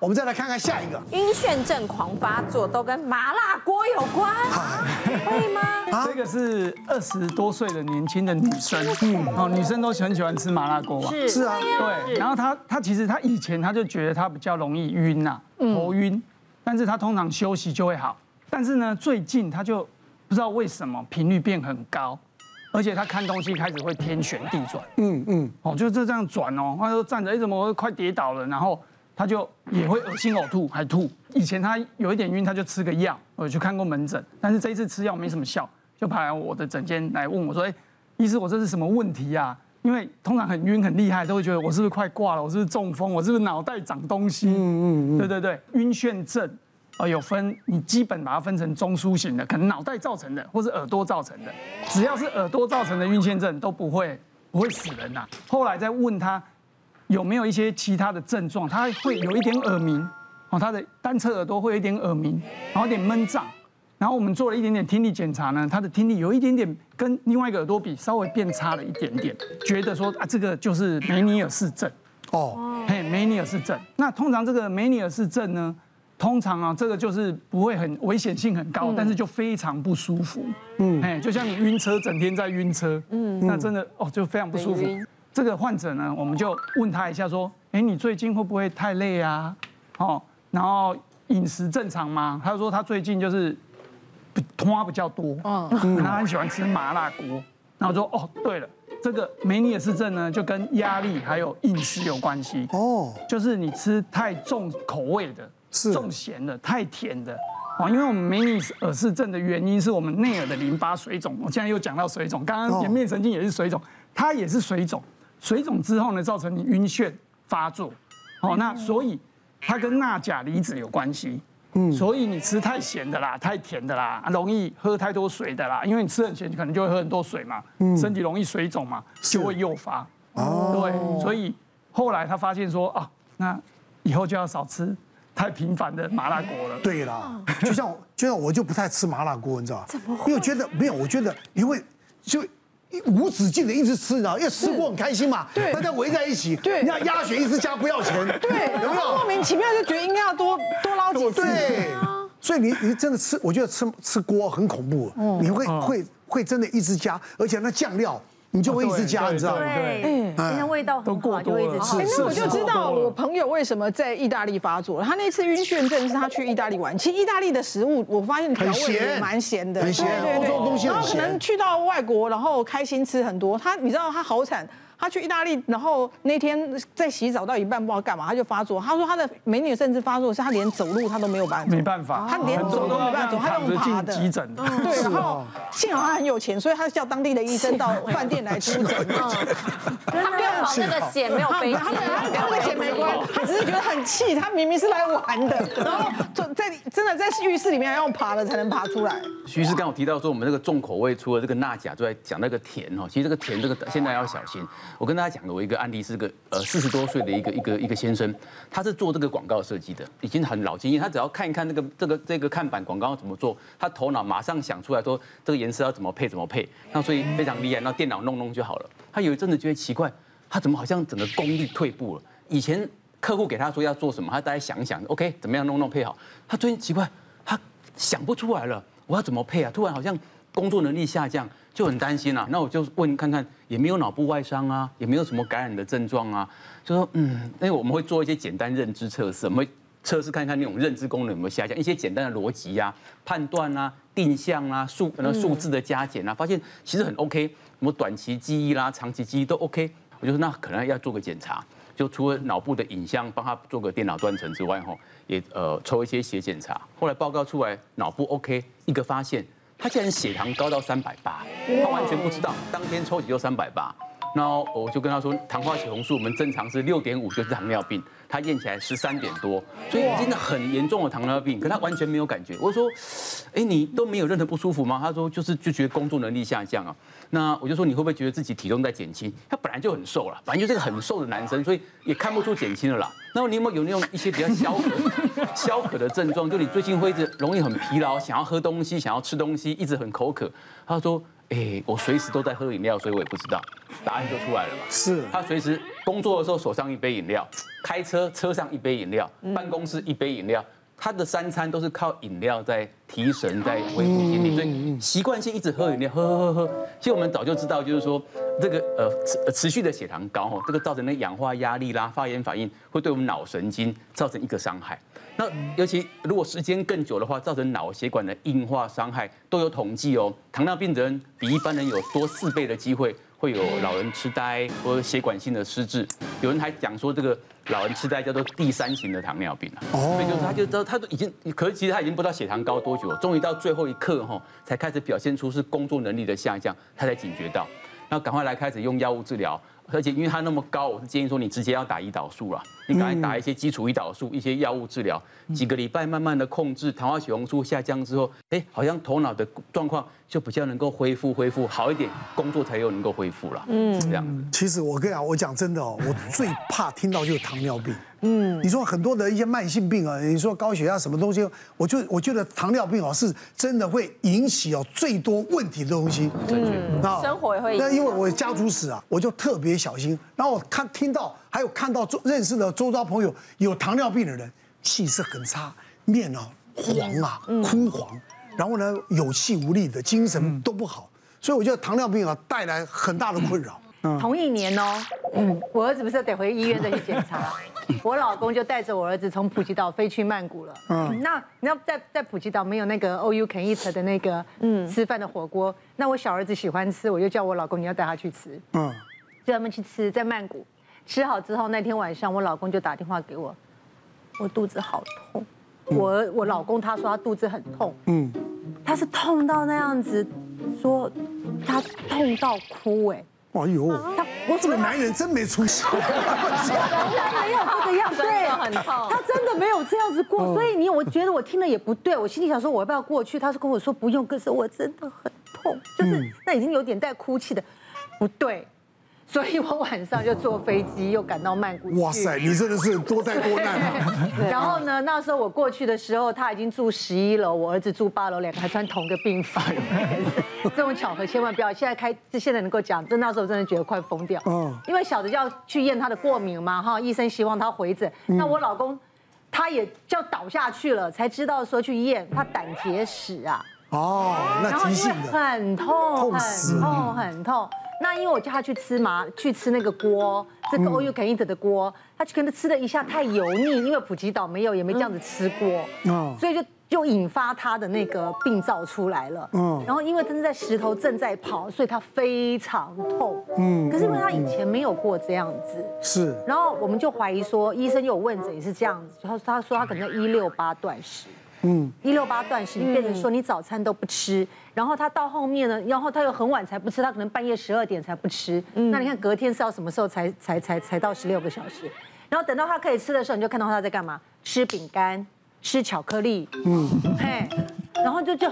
我们再来看看下一个，晕眩症狂发作都跟麻辣锅有关，会吗？啊、这个是二十多岁的年轻的女生，嗯，哦，女生都很喜欢吃麻辣锅嘛，是是啊，对。然后她她其实她以前她就觉得她比较容易晕呐，头晕，但是她通常休息就会好。但是呢，最近她就不知道为什么频率变很高，而且她看东西开始会天旋地转，嗯嗯，哦，就就这样转哦，她就站着，哎，怎么我快跌倒了？然后。他就也会恶心呕吐，还吐。以前他有一点晕，他就吃个药，我去看过门诊。但是这一次吃药没什么效，就跑来我的诊间来问我说：“哎，医师，我这是什么问题啊？因为通常很晕很厉害，都会觉得我是不是快挂了？我是不是中风？我是不是脑袋长东西？”嗯嗯嗯。对对对，晕眩症啊，有分，你基本把它分成中枢型的，可能脑袋造成的，或是耳朵造成的。只要是耳朵造成的晕眩症都不会不会死人呐。后来再问他。有没有一些其他的症状？他会有一点耳鸣，哦，他的单侧耳朵会有一点耳鸣，然后有点闷胀，然后我们做了一点点听力检查呢，他的听力有一点点跟另外一个耳朵比稍微变差了一点点，觉得说啊，这个就是梅尼尔氏症哦，嘿，梅尼尔氏症。那通常这个梅尼尔氏症呢，通常啊，这个就是不会很危险性很高，但是就非常不舒服，嗯，哎，就像你晕车，整天在晕车，嗯，那真的哦，就非常不舒服。这个患者呢，我们就问他一下，说：“哎，你最近会不会太累啊？哦，然后饮食正常吗？”他就说他最近就是花比较多，嗯，他很喜欢吃麻辣锅。然后说：“哦，对了，这个梅尼尔氏症呢，就跟压力还有饮食有关系。哦，就是你吃太重口味的，是重咸的，太甜的。哦，因为我们梅尼尔氏症的原因是我们内耳的淋巴水肿。我现在又讲到水肿，刚刚颜面神经也是水肿，它也是水肿。”水肿之后呢，造成你晕眩发作，哦，那所以它跟钠钾离子有关系，嗯，所以你吃太咸的啦，太甜的啦，容易喝太多水的啦，因为你吃很咸，可能就会喝很多水嘛，嗯，身体容易水肿嘛，就会诱发，哦，对，所以后来他发现说啊，那以后就要少吃太频繁的麻辣锅了。对啦，就像就像我就不太吃麻辣锅，你知道吧？怎么会？因为我觉得没有，我觉得你会就。无止境的一直吃，你知道，因为吃过很开心嘛，对，大家围在一起，对，你要鸭血一直加不要钱，对，有没有？莫名其妙就觉得应该要多多捞几次，对，所以你你真的吃，我觉得吃吃锅很恐怖，你会会会真的一直加，而且那酱料。你就会一直加，你知道吗？对，嗯，因为味道很好，就会一直吃。那我就知道我朋友为什么在意大利发作了。他那次晕眩症是他去意大利玩，其实意大利的食物我发现调味也蛮咸的，很咸，对对对。然后可能去到外国，然后开心吃很多。他你知道他好惨。他去意大利，然后那天在洗澡到一半不知道干嘛，他就发作。他说他的美女甚至发作是他连走路他都没有办法，没办法，他连走都没办法走，他用爬的。急诊。对，然后幸好他很有钱，所以他叫当地的医生到饭店来出诊。他没有跑那个险，没有飞机，他跟那个险没关，他只是觉得很气，他明明是来玩的，然后在真的在浴室里面还要爬了才能爬出来。徐医师刚好提到说，我们那个重口味除了这个钠钾，就在讲那个甜哦，其实这个甜这个现在要小心。我跟大家讲的我一个案例是个呃四十多岁的一个一个一个先生，他是做这个广告设计的，已经很老经验。他只要看一看那个这个这个看板广告要怎么做，他头脑马上想出来说这个颜色要怎么配怎么配，那所以非常厉害。那电脑弄弄就好了。他有一阵子觉得奇怪，他怎么好像整个功力退步了？以前客户给他说要做什么，他大概想一想，OK，怎么样弄弄配好。他最近奇怪，他想不出来了，我要怎么配啊？突然好像工作能力下降。就很担心啊，那我就问看看，也没有脑部外伤啊，也没有什么感染的症状啊，就说嗯，因为我们会做一些简单认知测试，我们测试看看那种认知功能有没有下降，一些简单的逻辑啊、判断啊、定向啊、数可能数字的加减啊，发现其实很 OK，什么短期记忆啦、长期记忆都 OK，我就说那可能要做个检查，就除了脑部的影像帮他做个电脑断层之外，吼，也呃抽一些血检查，后来报告出来脑部 OK，一个发现。他竟然血糖高到三百八，他完全不知道，当天抽血就三百八，然后我就跟他说，糖化血红素我们正常是六点五，就是糖尿病。他验起来十三点多，所以已经很严重的糖尿病，可他完全没有感觉。我说，哎，你都没有任何不舒服吗？他说，就是就觉得工作能力下降啊。那我就说，你会不会觉得自己体重在减轻？他本来就很瘦了，反正就是个很瘦的男生，所以也看不出减轻了啦。那么你有没有有那种一些比较消渴、消渴的症状？就你最近会一直容易很疲劳，想要喝东西，想要吃东西，一直很口渴。他说。哎，我随时都在喝饮料，所以我也不知道，答案就出来了嘛。是，他随时工作的时候手上一杯饮料，开车车上一杯饮料，办公室一杯饮料。他的三餐都是靠饮料在提神，在恢复精力，所以习惯性一直喝饮料，喝喝喝喝。其实我们早就知道，就是说这个呃持持续的血糖高哦，这个造成的氧化压力啦、发炎反应，会对我们脑神经造成一个伤害。那尤其如果时间更久的话，造成脑血管的硬化伤害都有统计哦。糖尿病的人比一般人有多四倍的机会会有老人痴呆或者血管性的失智。有人还讲说这个。老人痴呆叫做第三型的糖尿病啊，所以就是他就知道他都已经，可是其实他已经不知道血糖高多久，终于到最后一刻哈，才开始表现出是工作能力的下降，他才警觉到，然后赶快来开始用药物治疗，而且因为它那么高，我是建议说你直接要打胰岛素了，你赶快打一些基础胰岛素，一些药物治疗，几个礼拜慢慢的控制糖化血红素下降之后，哎，好像头脑的状况就比较能够恢复恢复好一点，工作才又能够恢复了。嗯，是这样。其实我跟你讲，我讲真的哦，我最怕听到就是糖尿病。嗯，你说很多的一些慢性病啊，你说高血压什么东西，我就我觉得糖尿病哦是真的会引起哦最多问题的东西。嗯，生活也会。那因为我家族史啊，我就特别小心。然后我看听到还有看到周认识的周遭朋友有糖尿病的人，气色很差，面啊黄啊枯黄。然后呢，有气无力的，精神都不好，所以我觉得糖尿病啊带来很大的困扰。嗯，同一年哦，嗯，我儿子不是得回医院再去检查，我老公就带着我儿子从普吉岛飞去曼谷了。嗯，那你知道在在普吉岛没有那个 all you can eat 的那个嗯。吃饭的火锅，那我小儿子喜欢吃，我就叫我老公你要带他去吃。嗯，叫他们去吃，在曼谷。吃好之后，那天晚上我老公就打电话给我，我肚子好痛。我我老公他说他肚子很痛，嗯，他是痛到那样子，说他痛到哭哎，哎呦，他我这个男人真没出息，没有这个样，对，很痛，他真的没有这样子过，所以你我觉得我听了也不对，我心里想说我要不要过去，他是跟我说不用，可是我真的很痛，就是那已经有点带哭泣的，不对。所以我晚上就坐飞机又赶到曼谷。哇塞，你真的是多灾多难啊！然后呢，那时候我过去的时候，他已经住十一楼，我儿子住八楼，两个还穿同个病房。这种巧合千万不要。现在开，现在能够讲，真那时候真的觉得快疯掉。嗯。因为小的就要去验他的过敏嘛，哈，医生希望他回诊。那我老公他也就倒下去了，才知道说去验他胆结石啊。哦，那急性的。很痛，很痛，很痛。那因为我叫他去吃嘛，去吃那个锅，这个 all you can eat 的锅，他可能吃了一下太油腻，因为普吉岛没有，也没这样子吃过，嗯，所以就就引发他的那个病灶出来了，嗯，然后因为他是在石头正在跑，所以他非常痛，嗯，可是因为他以前没有过这样子，是，然后我们就怀疑说，医生有问诊也是这样子，然后他说他可能一六八断食。嗯，一六八断食，你变成说你早餐都不吃，然后他到后面呢，然后他又很晚才不吃，他可能半夜十二点才不吃。那你看隔天是要什么时候才才才才到十六个小时？然后等到他可以吃的时候，你就看到他在干嘛？吃饼干，吃巧克力。嗯，嘿，然后就就。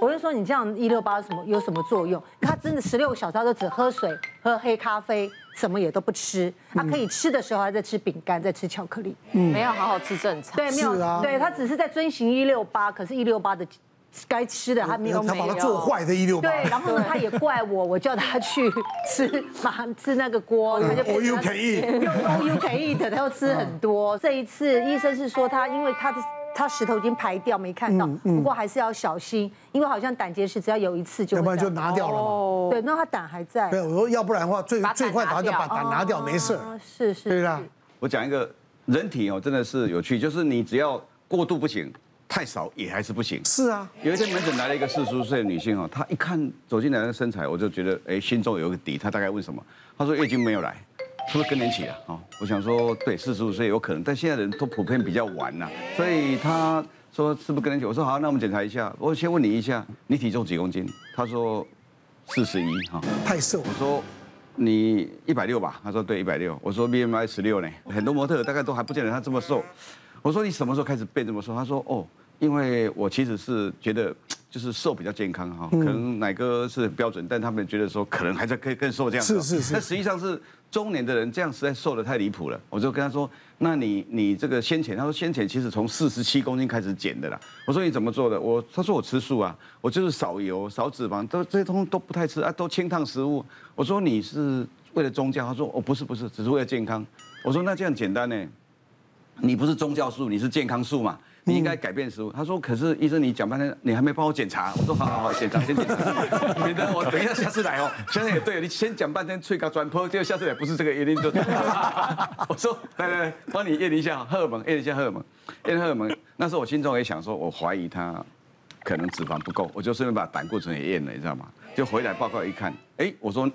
我就说你这样一六八什么有什么作用？他真的十六个小时他都只喝水、喝黑咖啡，什么也都不吃。他可以吃的时候还在吃饼干，在吃巧克力，没有好好吃正餐。对，没有。对，他只是在遵循一六八，可是一六八的该吃的他没有。他把它做坏的一六八。对，然后呢，他也怪我，我叫他去吃，马上吃那个锅，他就 all you can eat，用 all you can eat，他又吃很多。这一次医生是说他因为他的。他石头已经排掉，没看到。不过还是要小心，因为好像胆结石只要有一次就。要不然就拿掉了嘛。对，那他胆还在。对，我说要不然的话，最最快把就把胆拿掉，没事。是是。对啦。我讲一个人体哦，真的是有趣，就是你只要过度不行，太少也还是不行。是啊。有一天门诊来了一个四十多岁的女性哦，她一看走进来的身材，我就觉得哎，心中有个底。她大概问什么？她说月经没有来。是不是更年期啊？哦，我想说，对，四十五岁有可能，但现在的人都普遍比较晚呐，所以他说是不是更年期？我说好，那我们检查一下。我先问你一下，你体重几公斤？他说四十一，哈，太瘦。我说你一百六吧？他说对，一百六。我说 BMI 十六呢，很多模特大概都还不见得他这么瘦。我说你什么时候开始变这么瘦？他说哦，因为我其实是觉得。就是瘦比较健康哈，可能奶哥是很标准，但他们觉得说可能还在可以更瘦这样子。是是是。但实际上是中年的人这样实在瘦得太离谱了。我就跟他说，那你你这个先前，他说先前其实从四十七公斤开始减的啦。我说你怎么做的？我他说我吃素啊，我就是少油少脂肪，都这些东西都不太吃啊，都清烫食物。我说你是为了宗教？他说哦不是不是，只是为了健康。我说那这样简单呢？你不是宗教素，你是健康素嘛？你应该改变食物。他说可是医生你讲半天，你还没帮我检查。我说好好好，检查先检查，免得我等一下下次来哦。现在也对，你先讲半天吹个转坡，结果下次也不是这个原因就。我说来来来，帮你验一下荷尔蒙，验一下荷尔蒙，验荷尔蒙。那时候我心中也想说，我怀疑他可能脂肪不够，我就顺便把胆固醇也验了，你知道吗？就回来报告一看，哎，我说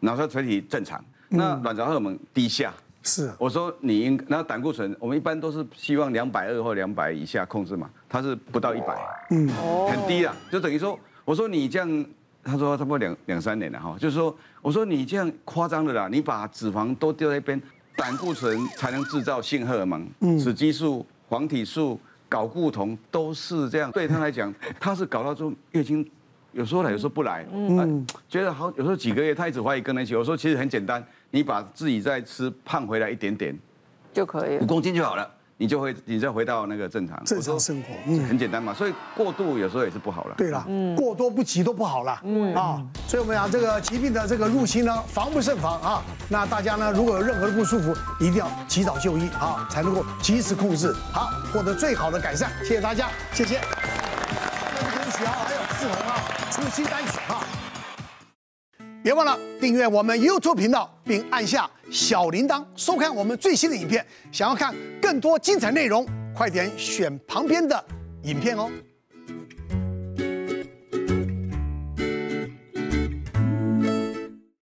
脑下垂体正常，那卵巢荷尔蒙低下。是，我说你应，那胆固醇我们一般都是希望两百二或两百以下控制嘛，它是不到一百，嗯，很低啊，就等于说，我说你这样，他说差不多两两三年了哈，就是说，我说你这样夸张的啦，你把脂肪都丢在一边，胆固醇才能制造性荷尔蒙，嗯，雌激素、黄体素、睾固酮都是这样，对他来讲，他是搞到这月经。有时候来，有时候不来，嗯，觉得好，有时候几个月，他一直怀疑更年期。我说其实很简单，你把自己再吃胖回来一点点就可以，五公斤就好了，你就会，你再回到那个正常正常生活，嗯，很简单嘛。所以过度有时候也是不好了。对了，嗯，过多不及都不好了，嗯啊，所以我们讲这个疾病的这个入侵呢，防不胜防啊。那大家呢，如果有任何的不舒服，一定要及早就医啊，才能够及时控制，好，获得最好的改善。谢谢大家，谢谢。恭喜啊，还有志宏啊。出新单曲哈！别忘了订阅我们 YouTube 频道，并按下小铃铛，收看我们最新的影片。想要看更多精彩内容，快点选旁边的影片哦。